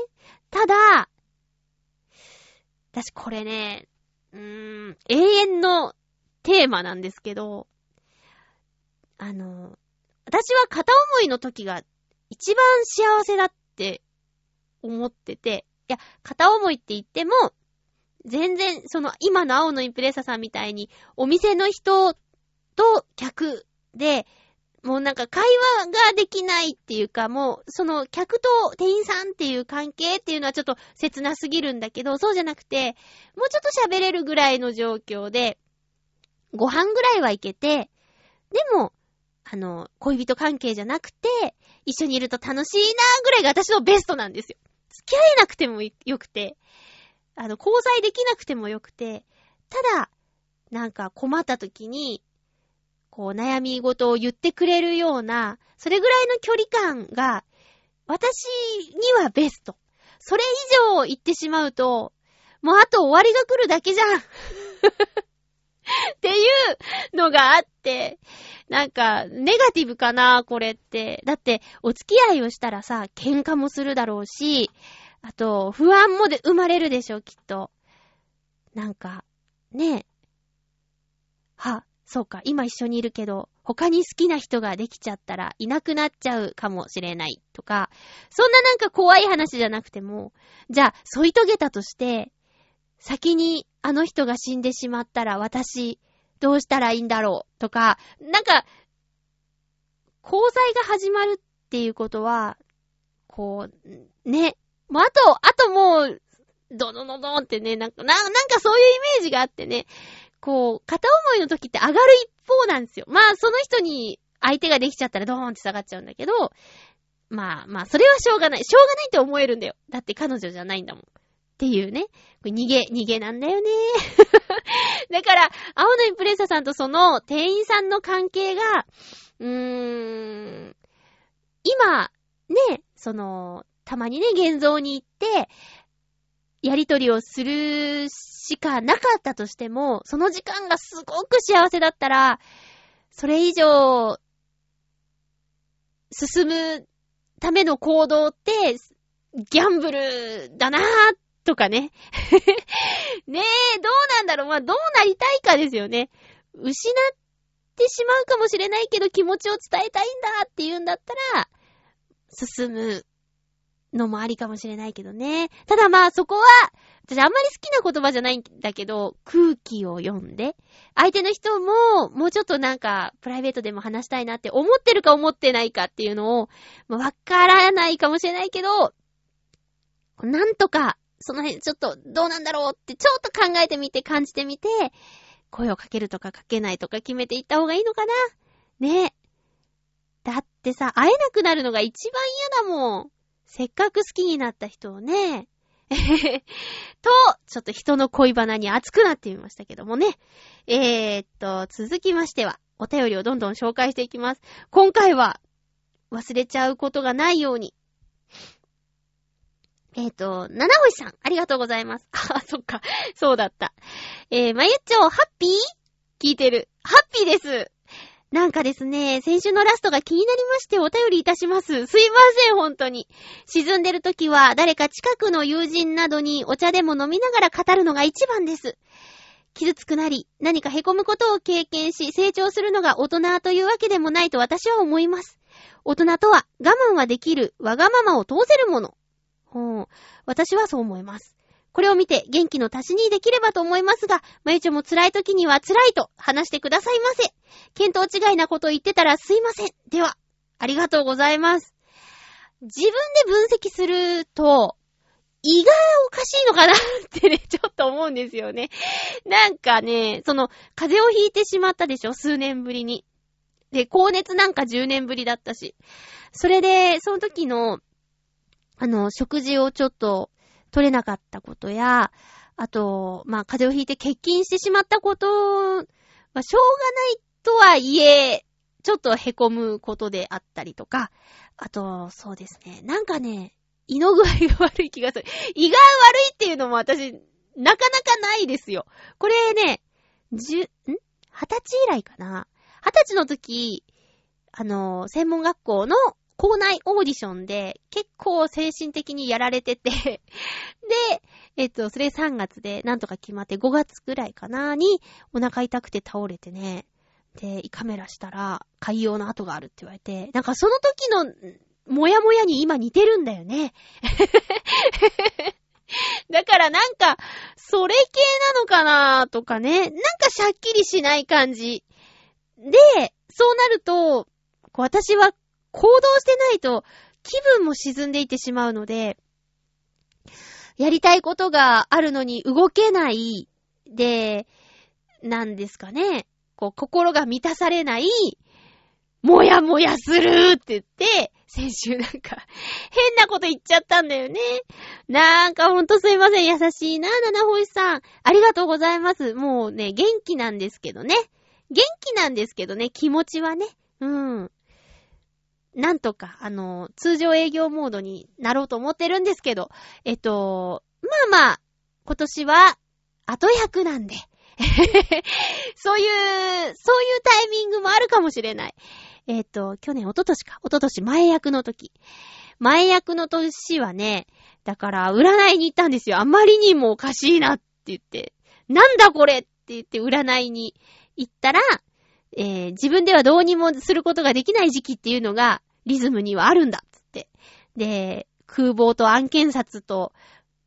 ただ、私これね、うー、永遠のテーマなんですけど、あの、私は片思いの時が一番幸せだって思ってて、いや、片思いって言っても、全然、その、今の青のインプレッサさんみたいに、お店の人と客で、もうなんか会話ができないっていうか、もう、その客と店員さんっていう関係っていうのはちょっと切なすぎるんだけど、そうじゃなくて、もうちょっと喋れるぐらいの状況で、ご飯ぐらいはいけて、でも、あの、恋人関係じゃなくて、一緒にいると楽しいなぐらいが私のベストなんですよ。付き合えなくてもよくて、あの、交際できなくてもよくて、ただ、なんか困った時に、こう悩み事を言ってくれるような、それぐらいの距離感が、私にはベスト。それ以上言ってしまうと、もうあと終わりが来るだけじゃん。っていうのがあって、なんか、ネガティブかな、これって。だって、お付き合いをしたらさ、喧嘩もするだろうし、あと、不安もで生まれるでしょ、きっと。なんか、ねえ。は、そうか、今一緒にいるけど、他に好きな人ができちゃったらいなくなっちゃうかもしれないとか、そんななんか怖い話じゃなくても、じゃあ、添い遂げたとして、先にあの人が死んでしまったら私、どうしたらいいんだろうとか、なんか、交際が始まるっていうことは、こう、ね、もうあと、あともう、ドドドドンってね、なんか、な、なんかそういうイメージがあってね、こう、片思いの時って上がる一方なんですよ。まあ、その人に相手ができちゃったらドーンって下がっちゃうんだけど、まあまあ、それはしょうがない。しょうがないって思えるんだよ。だって彼女じゃないんだもん。っていうね。これ逃げ、逃げなんだよね。[LAUGHS] だから、青のインプレッサさんとその店員さんの関係が、うーん、今、ね、その、たまにね、現像に行って、やりとりをするしかなかったとしても、その時間がすごく幸せだったら、それ以上、進むための行動って、ギャンブルだなーとかね。[LAUGHS] ねえ、どうなんだろうまあ、どうなりたいかですよね。失ってしまうかもしれないけど気持ちを伝えたいんだって言うんだったら、進むのもありかもしれないけどね。ただまあそこは、私あんまり好きな言葉じゃないんだけど、空気を読んで、相手の人も、もうちょっとなんか、プライベートでも話したいなって思ってるか思ってないかっていうのを、まあわからないかもしれないけど、なんとか、その辺ちょっとどうなんだろうってちょっと考えてみて感じてみて、声をかけるとかかけないとか決めていった方がいいのかなね。だってさ、会えなくなるのが一番嫌だもん。せっかく好きになった人をね。[LAUGHS] と、ちょっと人の恋バナに熱くなってみましたけどもね。えー、っと、続きましては、お便りをどんどん紹介していきます。今回は、忘れちゃうことがないように。えー、っと、七星さん、ありがとうございます。[LAUGHS] あ、そっか。そうだった。えー、まゆっちょ、ハッピー？聞いてる。ハッピーです。なんかですね、先週のラストが気になりましてお便りいたします。すいません、本当に。沈んでる時は誰か近くの友人などにお茶でも飲みながら語るのが一番です。傷つくなり、何か凹むことを経験し成長するのが大人というわけでもないと私は思います。大人とは我慢はできるわがままを通せるもの。ほう。私はそう思います。これを見て元気の足しにできればと思いますが、まゆちょも辛い時には辛いと話してくださいませ。見当違いなこと言ってたらすいません。では、ありがとうございます。自分で分析すると、胃がおかしいのかなってね、[LAUGHS] ちょっと思うんですよね。なんかね、その、風邪をひいてしまったでしょ数年ぶりに。で、高熱なんか10年ぶりだったし。それで、その時の、あの、食事をちょっと取れなかったことや、あと、まあ、風邪をひいて欠勤してしまったことは、しょうがないとはいえ、ちょっと凹むことであったりとか、あと、そうですね。なんかね、胃の具合が悪い気がする。胃が悪いっていうのも私、なかなかないですよ。これね、じゅ、ん？二十歳以来かな。二十歳の時、あの、専門学校の校内オーディションで結構精神的にやられてて [LAUGHS] で、えっと、それ3月でなんとか決まって5月くらいかなにお腹痛くて倒れてね。で、胃カメラしたら海洋の跡があるって言われて、なんかその時のもやもやに今似てるんだよね。[LAUGHS] だからなんか、それ系なのかなとかね。なんかしゃっきりしない感じ。で、そうなると、私は行動してないと気分も沈んでいってしまうので、やりたいことがあるのに動けないで、なんですかね。こう、心が満たされない。もやもやするって言って、先週なんか、[LAUGHS] 変なこと言っちゃったんだよね。なんかほんとすいません。優しいな、七星さん。ありがとうございます。もうね、元気なんですけどね。元気なんですけどね、気持ちはね。うん。なんとか、あの、通常営業モードになろうと思ってるんですけど、えっと、まあまあ、今年は、後役なんで。[LAUGHS] そういう、そういうタイミングもあるかもしれない。えっ、と、去年、一昨年か。一昨年前役の時。前役の年はね、だから、占いに行ったんですよ。あまりにもおかしいなって言って。なんだこれって言って占いに行ったら、えー自分ではどうにもすることができない時期っていうのが、リズムにはあるんだっつって。で、空房と案件札と、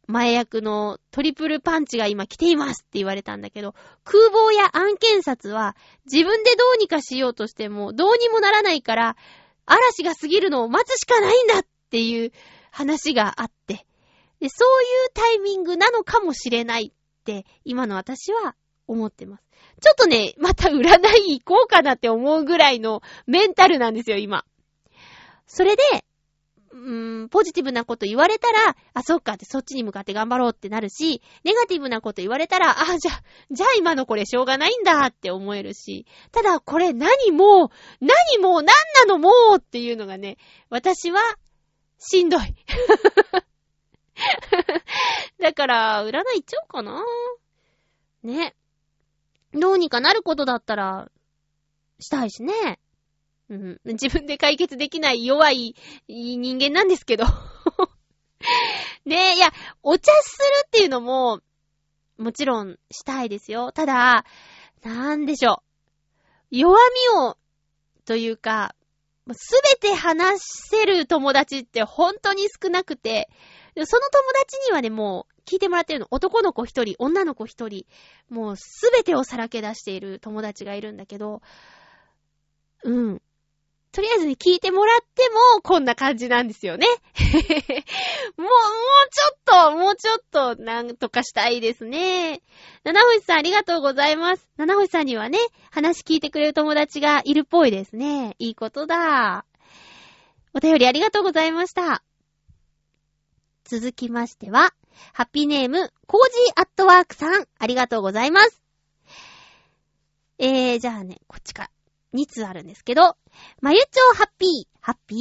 前役のトリプルパンチが今来ていますって言われたんだけど、空房や案件札は自分でどうにかしようとしてもどうにもならないから、嵐が過ぎるのを待つしかないんだっていう話があって、で、そういうタイミングなのかもしれないって、今の私は思ってます。ちょっとね、また占い行こうかなって思うぐらいのメンタルなんですよ、今。それで、うーん、ポジティブなこと言われたら、あ、そっかってそっちに向かって頑張ろうってなるし、ネガティブなこと言われたら、あ、じゃ、じゃあ今のこれしょうがないんだって思えるし、ただこれ何も、何もう、何なのもうっていうのがね、私は、しんどい。[LAUGHS] だから、占い行っちゃおうかな。ね。どうにかなることだったら、したいしね。うん。自分で解決できない弱い人間なんですけど。[LAUGHS] ねえ、いや、お茶するっていうのも、もちろんしたいですよ。ただ、なんでしょう。弱みを、というか、すべて話せる友達って本当に少なくて、その友達にはね、もう聞いてもらってるの。男の子一人、女の子一人、もうすべてをさらけ出している友達がいるんだけど、うん。とりあえずね、聞いてもらっても、こんな感じなんですよね。[LAUGHS] もう、もうちょっと、もうちょっと、なんとかしたいですね。七星さんありがとうございます。七星さんにはね、話聞いてくれる友達がいるっぽいですね。いいことだ。お便りありがとうございました。続きましては、ハッピーネーム、コージーアットワークさん、ありがとうございます。えー、じゃあね、こっちから、2通あるんですけど、まゆちょうハッピー、ハッピー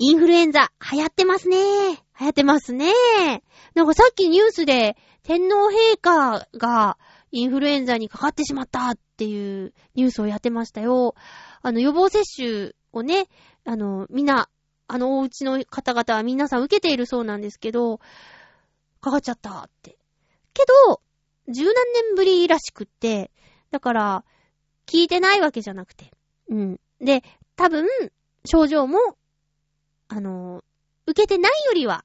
インフルエンザ、流行ってますね。流行ってますね。なんかさっきニュースで、天皇陛下がインフルエンザにかかってしまったっていうニュースをやってましたよ。あの、予防接種をね、あの、みんな、あのお家の方々は皆さん受けているそうなんですけど、かかっちゃったって。けど、十何年ぶりらしくって、だから、聞いてないわけじゃなくて。うん。で、多分、症状も、あの、受けてないよりは、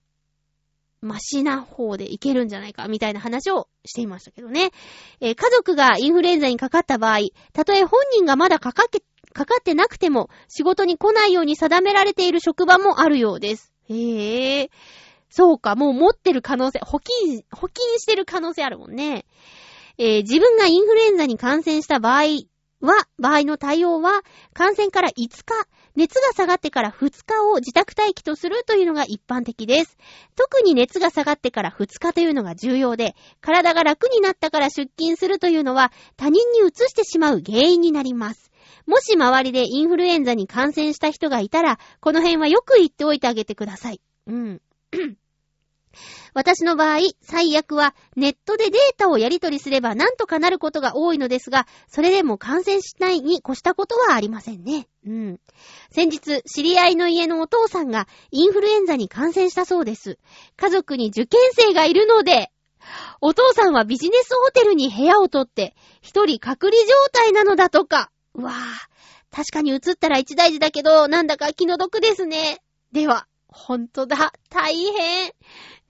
マシな方でいけるんじゃないか、みたいな話をしていましたけどね。えー家族がインフルエンザにかかった場合、たとえ本人がまだかかって、かかってなくても、仕事に来ないように定められている職場もあるようです。へえ。そうか、もう持ってる可能性、保菌、保菌してる可能性あるもんね。えー自分がインフルエンザに感染した場合は、場合の対応は、感染から5日、熱が下がってから2日を自宅待機とするというのが一般的です。特に熱が下がってから2日というのが重要で、体が楽になったから出勤するというのは他人に移してしまう原因になります。もし周りでインフルエンザに感染した人がいたら、この辺はよく言っておいてあげてください。うん。私の場合、最悪はネットでデータをやり取りすればなんとかなることが多いのですが、それでも感染しないに越したことはありませんね。うん。先日、知り合いの家のお父さんがインフルエンザに感染したそうです。家族に受験生がいるので、お父さんはビジネスホテルに部屋を取って、一人隔離状態なのだとか。うわぁ、確かに映ったら一大事だけど、なんだか気の毒ですね。では、ほんとだ、大変。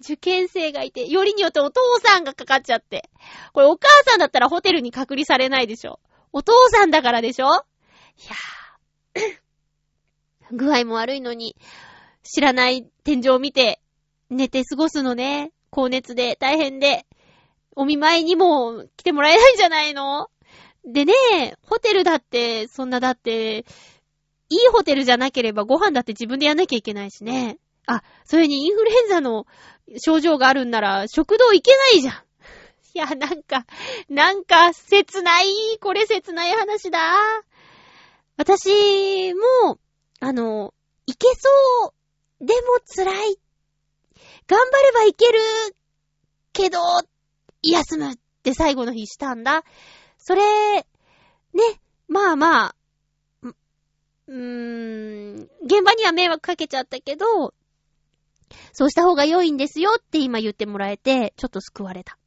受験生がいて、よりによってお父さんがかかっちゃって。これお母さんだったらホテルに隔離されないでしょ。お父さんだからでしょいやー。[CLEARS THROAT] 具合も悪いのに、知らない天井を見て、寝て過ごすのね。高熱で大変で。お見舞いにも来てもらえないんじゃないのでね、ホテルだって、そんなだって、いいホテルじゃなければご飯だって自分でやんなきゃいけないしね。あ、それにインフルエンザの症状があるんなら食堂行けないじゃん。[LAUGHS] いや、なんか、なんか、切ない。これ切ない話だ。私も、あの、いけそう。でも辛い。頑張ればいける。けど、休むって最後の日したんだ。それ、ね、まあまあ、うーん、現場には迷惑かけちゃったけど、そうした方が良いんですよって今言ってもらえて、ちょっと救われた。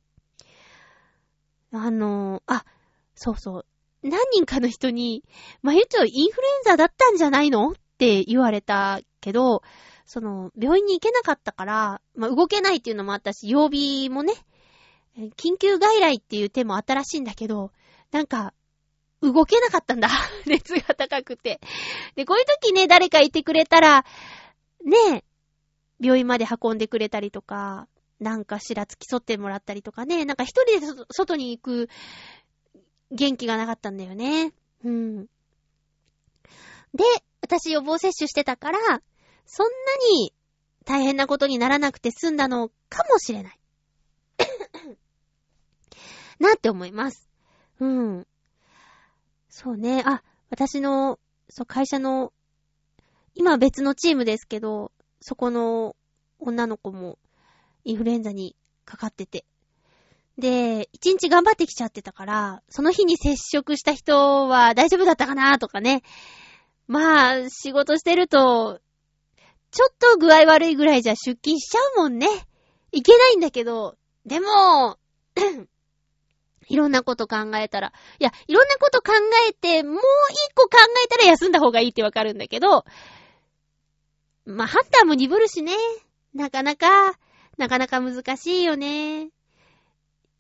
あの、あ、そうそう。何人かの人に、まゆちょインフルエンザだったんじゃないのって言われたけど、その、病院に行けなかったから、まあ、動けないっていうのもあったし、曜日もね、緊急外来っていう手もあったらしいんだけど、なんか、動けなかったんだ。[LAUGHS] 熱が高くて。で、こういう時ね、誰かいてくれたら、ね、病院まで運んでくれたりとか、なんかしら付き添ってもらったりとかね、なんか一人で外に行く元気がなかったんだよね。うん。で、私予防接種してたから、そんなに大変なことにならなくて済んだのかもしれない。[COUGHS] なって思います。うん。そうね。あ、私の、そう、会社の、今別のチームですけど、そこの女の子もインフルエンザにかかってて。で、一日頑張ってきちゃってたから、その日に接触した人は大丈夫だったかなとかね。まあ、仕事してると、ちょっと具合悪いぐらいじゃ出勤しちゃうもんね。いけないんだけど、でも、[CLEARS THROAT] いろんなこと考えたら、いや、いろんなこと考えて、もう一個考えたら休んだ方がいいってわかるんだけど、まあ、ハンターも鈍るしね。なかなか、なかなか難しいよね。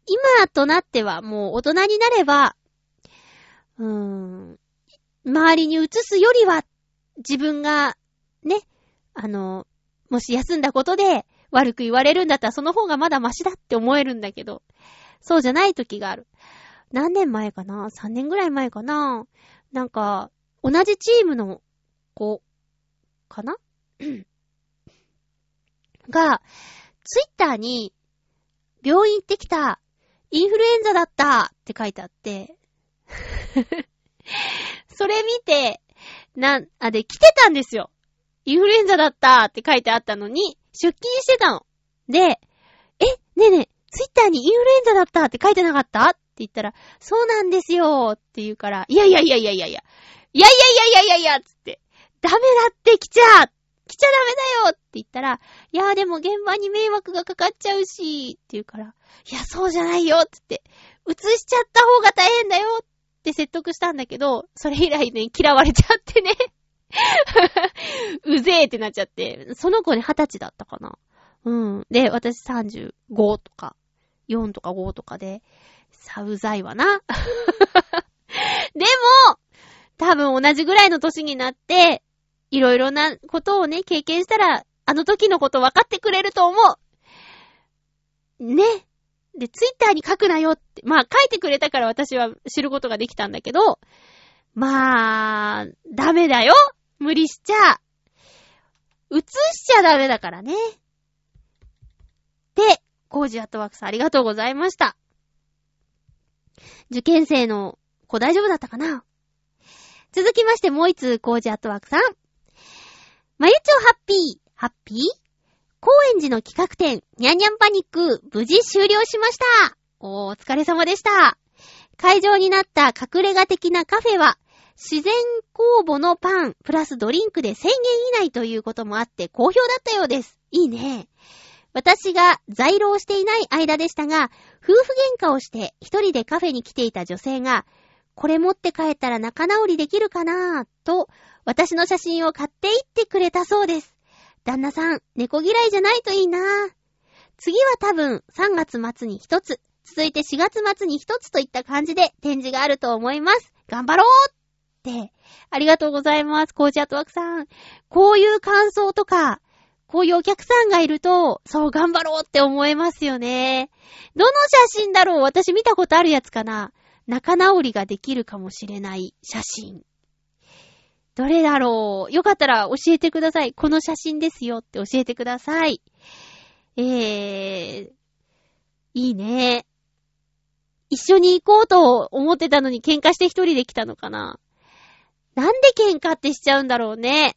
今となってはもう大人になれば、うーん、周りに移すよりは、自分が、ね、あの、もし休んだことで悪く言われるんだったらその方がまだマシだって思えるんだけど、そうじゃない時がある。何年前かな ?3 年ぐらい前かな？なんか、同じチームの子、かな？[CLEARS THROAT] が、ツイッターに、病院行ってきた、インフルエンザだったって書いてあって、[LAUGHS] それ見て、なん、あ、で、来てたんですよ。インフルエンザだったって書いてあったのに、出勤してたの。で、え、ねえねえ、ツイッターにインフルエンザだったって書いてなかった？って言ったら、そうなんですよって言うから、いやいやいやいやいやいや、いやいやいやいやいやつって、ダメだって来ちゃ来ちゃダメだよって言ったら、いやーでも現場に迷惑がかかっちゃうし、って言うから、いや、そうじゃないよって言って、移しちゃった方が大変だよって説得したんだけど、それ以来ね、嫌われちゃってね。[LAUGHS] うぜーってなっちゃって、その子ね、二十歳だったかな。うん。で、私35とか、4とか5とかで、さ、うざいわな。[LAUGHS] でも、多分同じぐらいの年になって、いろいろなことをね、経験したら、あの時のこと分かってくれると思う。ね。で、ツイッターに書くなよって、まあ書いてくれたから私は知ることができたんだけど、まあ、ダメだよ無理しちゃ。映しちゃダメだからね。で、コージアットワークさんありがとうございました。受験生の子大丈夫だったかな？続きましてもう一通コージアットワークさん。まゆちょハッピー、ハッピー？高円寺の企画展、ニャンニャンパニック、無事終了しました。お疲れ様でした。会場になった隠れ家的なカフェは、自然酵母のパン、プラスドリンクで1000円以内ということもあって好評だったようです。いいね。私が在労していない間でしたが、夫婦喧嘩をして一人でカフェに来ていた女性が、これ持って帰ったら仲直りできるかなぁ、と、私の写真を買っていってくれたそうです。旦那さん、猫嫌いじゃないといいなぁ。次は多分3月末に一つ、続いて4月末に一つといった感じで展示があると思います。頑張ろうって。ありがとうございます。コーチアットワークさん。こういう感想とか、こういうお客さんがいると、そう、頑張ろうって思えますよね。どの写真だろう？私見たことあるやつかな仲直りができるかもしれない写真。どれだろう？よかったら教えてください。この写真ですよって教えてください。えー、いいね。一緒に行こうと思ってたのに喧嘩して一人で来たのかな？なんで喧嘩ってしちゃうんだろうね？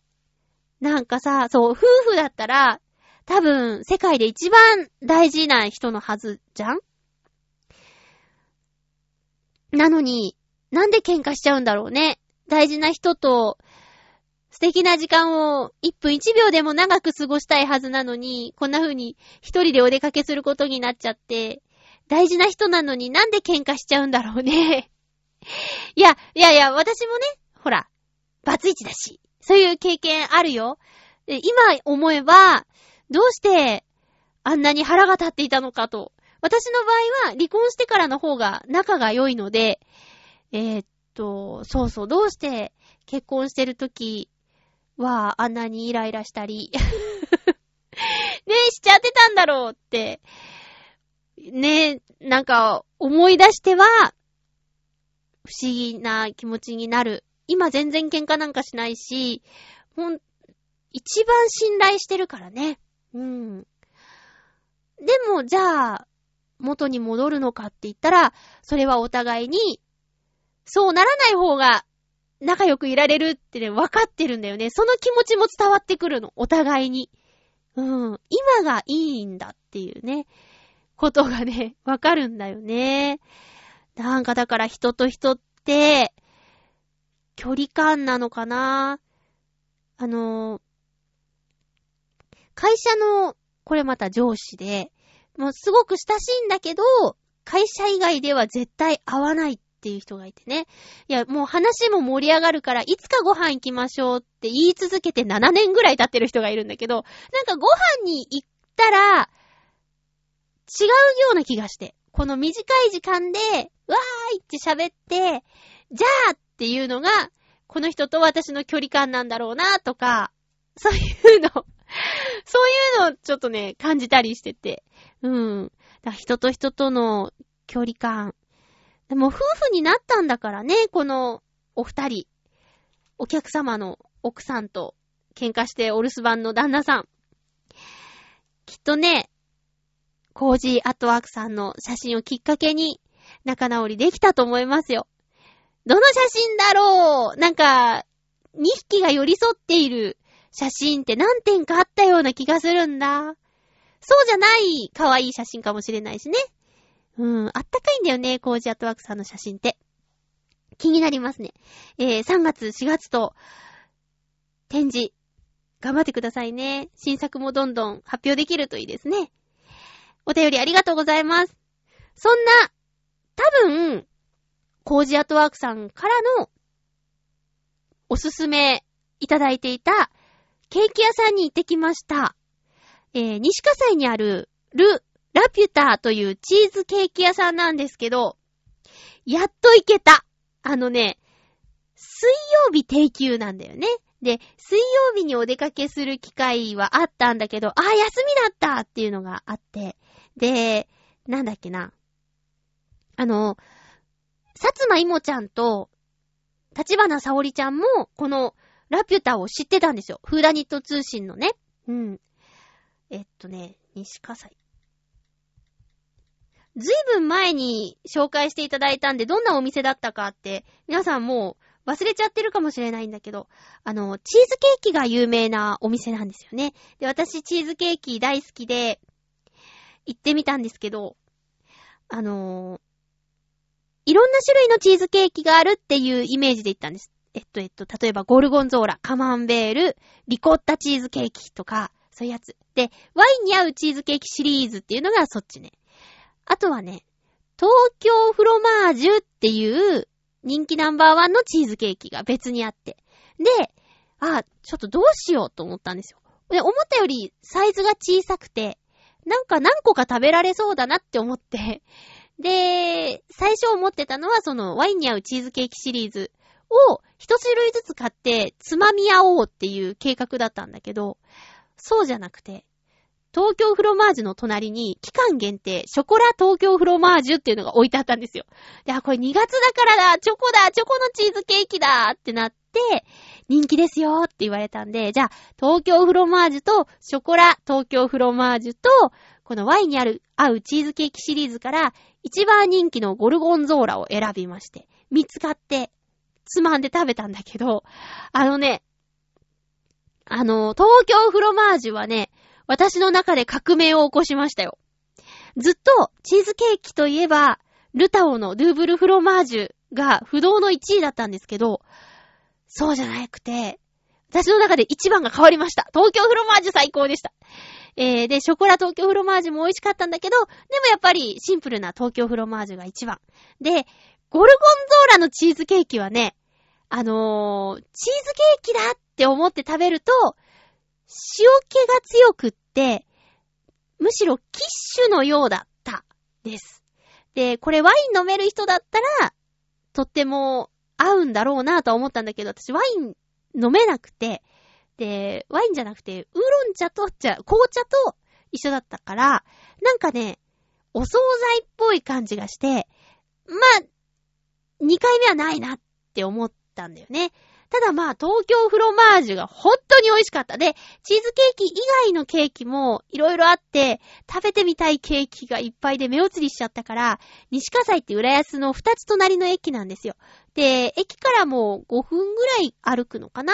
なんかさ、そう、夫婦だったら、多分、世界で一番大事な人のはずじゃん？なのに、なんで喧嘩しちゃうんだろうね？大事な人と、素敵な時間を1分1秒でも長く過ごしたいはずなのに、こんな風に一人でお出かけすることになっちゃって、大事な人なのになんで喧嘩しちゃうんだろうね。[LAUGHS] いや、いやいや、私もね、ほら、バツイチだし、そういう経験あるよ。今思えば、どうしてあんなに腹が立っていたのかと。私の場合は離婚してからの方が仲が良いので、えー、っと、そうそう、どうして結婚してる時はあんなにイライラしたり [LAUGHS] ねえ、しちゃってたんだろうって、ねえ、なんか思い出しては、不思議な気持ちになる。今全然喧嘩なんかしないし、ほん、一番信頼してるからね。うん。でも、じゃあ、元に戻るのかって言ったら、それはお互いに、そうならない方が仲良くいられるってね、分かってるんだよね。その気持ちも伝わってくるの。お互いに。うん。今がいいんだっていうね、ことがね、[LAUGHS] 分かるんだよね。なんかだから人と人って、距離感なのかなあの、会社の、これまた上司で、もうすごく親しいんだけど、会社以外では絶対会わないっっていう人がいてね。いや、もう話も盛り上がるから、いつかご飯行きましょうって言い続けて7年ぐらい経ってる人がいるんだけど、なんかご飯に行ったら、違うような気がして。この短い時間で、わーいって喋って、じゃあっていうのが、この人と私の距離感なんだろうなとか、そういうの、そういうのをちょっとね、感じたりしてて。うん。だ人と人との距離感、でも夫婦になったんだからね、このお二人。お客様の奥さんと喧嘩してお留守番の旦那さん。きっとね、コージーアットワークさんの写真をきっかけに仲直りできたと思いますよ。どの写真だろう？なんか、2匹が寄り添っている写真って何点かあったような気がするんだ。そうじゃない可愛い写真かもしれないしね。うん、あったかいんだよね、コージーアットワークさんの写真って。気になりますね。えー、3月、4月と、展示、頑張ってくださいね。新作もどんどん発表できるといいですね。お便りありがとうございます。そんな、多分、コージアットワークさんからの、おすすめいただいていた、ケーキ屋さんに行ってきました。えー、西葛西にある、ル・ラピュタというチーズケーキ屋さんなんですけど、やっと行けた。あのね、水曜日定休なんだよね。で、水曜日にお出かけする機会はあったんだけど、あ、休みだったっていうのがあって。で、なんだっけな。あの、さつまいもちゃんと、立花沙織ちゃんも、このラピュタを知ってたんですよ。フーダニット通信のね。うん。えっとね、西葛西。ずいぶん前に紹介していただいたんで、どんなお店だったかって、皆さんもう忘れちゃってるかもしれないんだけど、あの、チーズケーキが有名なお店なんですよね。で、私チーズケーキ大好きで、行ってみたんですけど、あの、いろんな種類のチーズケーキがあるっていうイメージで行ったんです。えっと、えっと、例えばゴルゴンゾーラ、カマンベール、リコッタチーズケーキとか、そういうやつ。で、ワインに合うチーズケーキシリーズっていうのがそっちね。あとはね、東京フロマージュっていう人気ナンバーワンのチーズケーキが別にあって。で、あ、ちょっとどうしようと思ったんですよ。で、思ったよりサイズが小さくて、なんか何個か食べられそうだなって思って、で、最初思ってたのはそのワインに合うチーズケーキシリーズを一種類ずつ買ってつまみ合おうっていう計画だったんだけど、そうじゃなくて、東京フロマージュの隣に期間限定、ショコラ東京フロマージュっていうのが置いてあったんですよ。で、あ、これ2月だからだチョコだチョコのチーズケーキだってなって、人気ですよって言われたんで、じゃあ、東京フロマージュと、ショコラ東京フロマージュと、このワインにある、合うチーズケーキシリーズから、一番人気のゴルゴンゾーラを選びまして、見つかって、つまんで食べたんだけど、あのね、あの、東京フロマージュはね、私の中で革命を起こしましたよ。ずっと、チーズケーキといえば、ルタオのドゥーブルフロマージュが不動の1位だったんですけど、そうじゃなくて、私の中で一番が変わりました。東京フロマージュ最高でした。えー、で、ショコラ東京フロマージュも美味しかったんだけど、でもやっぱりシンプルな東京フロマージュが一番。で、ゴルゴンゾーラのチーズケーキはね、あのー、チーズケーキだって思って食べると、塩気が強くって、むしろキッシュのようだった。です。で、これワイン飲める人だったら、とっても合うんだろうなとは思ったんだけど、私ワイン飲めなくて、で、ワインじゃなくて、ウーロン茶と、じゃ、紅茶と一緒だったから、なんかね、お惣菜っぽい感じがして、まあ、2回目はないなって思ったんだよね。ただまあ、東京フロマージュが本当に美味しかった。で、チーズケーキ以外のケーキもいろいろあって、食べてみたいケーキがいっぱいで目移りしちゃったから、西葛西って浦安の2つ隣の駅なんですよ。で、駅からもう5分ぐらい歩くのかな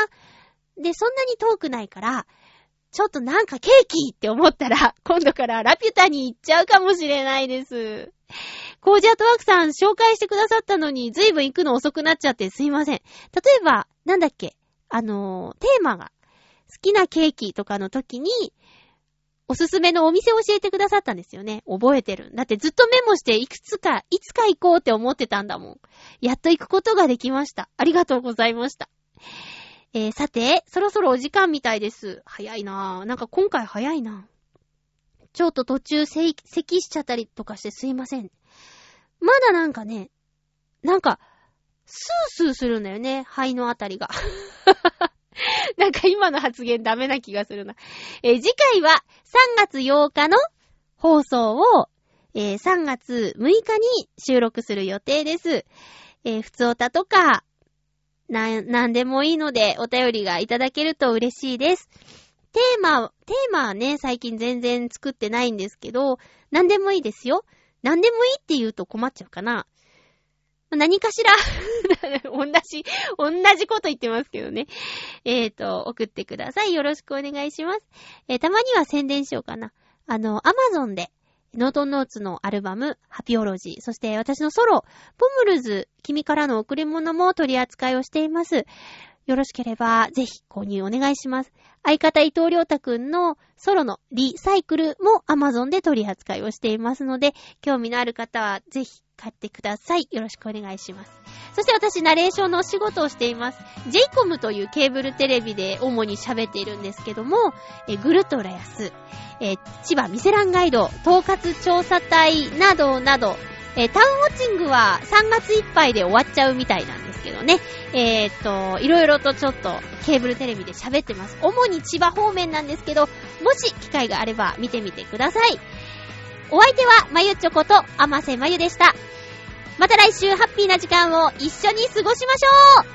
で、そんなに遠くないから、ちょっとなんかケーキって思ったら、今度からラピュタに行っちゃうかもしれないです。コージアートワークさん紹介してくださったのに、ずいぶん行くの遅くなっちゃってすいません。例えば、なんだっけ、あのー、テーマが、好きなケーキとかの時に、おすすめのお店を教えてくださったんですよね。覚えてる。だってずっとメモして、いくつか、いつか行こうって思ってたんだもん。やっと行くことができました。ありがとうございました。えー、さて、そろそろお時間みたいです。早いなぁ。なんか今回早いなぁちょっと途中せい咳しちゃったりとかしてすいません。まだなんかね、なんか、スースーするんだよね、肺のあたりが。[LAUGHS] なんか今の発言ダメな気がするな。えー次回は3月8日の放送を、えー3月6日に収録する予定です。えー、普通歌とか、な、なんでもいいのでお便りがいただけると嬉しいです。テーマ、テーマはね、最近全然作ってないんですけど、なんでもいいですよ。なんでもいいって言うと困っちゃうかな。何かしら、[LAUGHS] 同じ、同じこと言ってますけどね。えーと、送ってください。よろしくお願いします。えーたまには宣伝しようかな。あの、アマゾンで、ノートンノーツのアルバム、ハピオロジー、そして私のソロ、ポムルズ、君からの贈り物も取り扱いをしています。よろしければ、ぜひ購入お願いします。相方伊藤良太くんのソロのリサイクルも Amazon で取り扱いをしていますので、興味のある方はぜひ買ってください。よろしくお願いします。そして私、ナレーションのお仕事をしています。JCOM というケーブルテレビで主に喋っているんですけども、えぐるっと浦安、え千葉ミセランガイド、統括調査隊などなど、えタウンウォッチングは3月いっぱいで終わっちゃうみたいなんですけどね。えーっと、いろいろとちょっとケーブルテレビで喋ってます。主に千葉方面なんですけど、もし機会があれば見てみてください。お相手は、まゆちょこと、あませまゆでした。また来週ハッピーな時間を一緒に過ごしましょう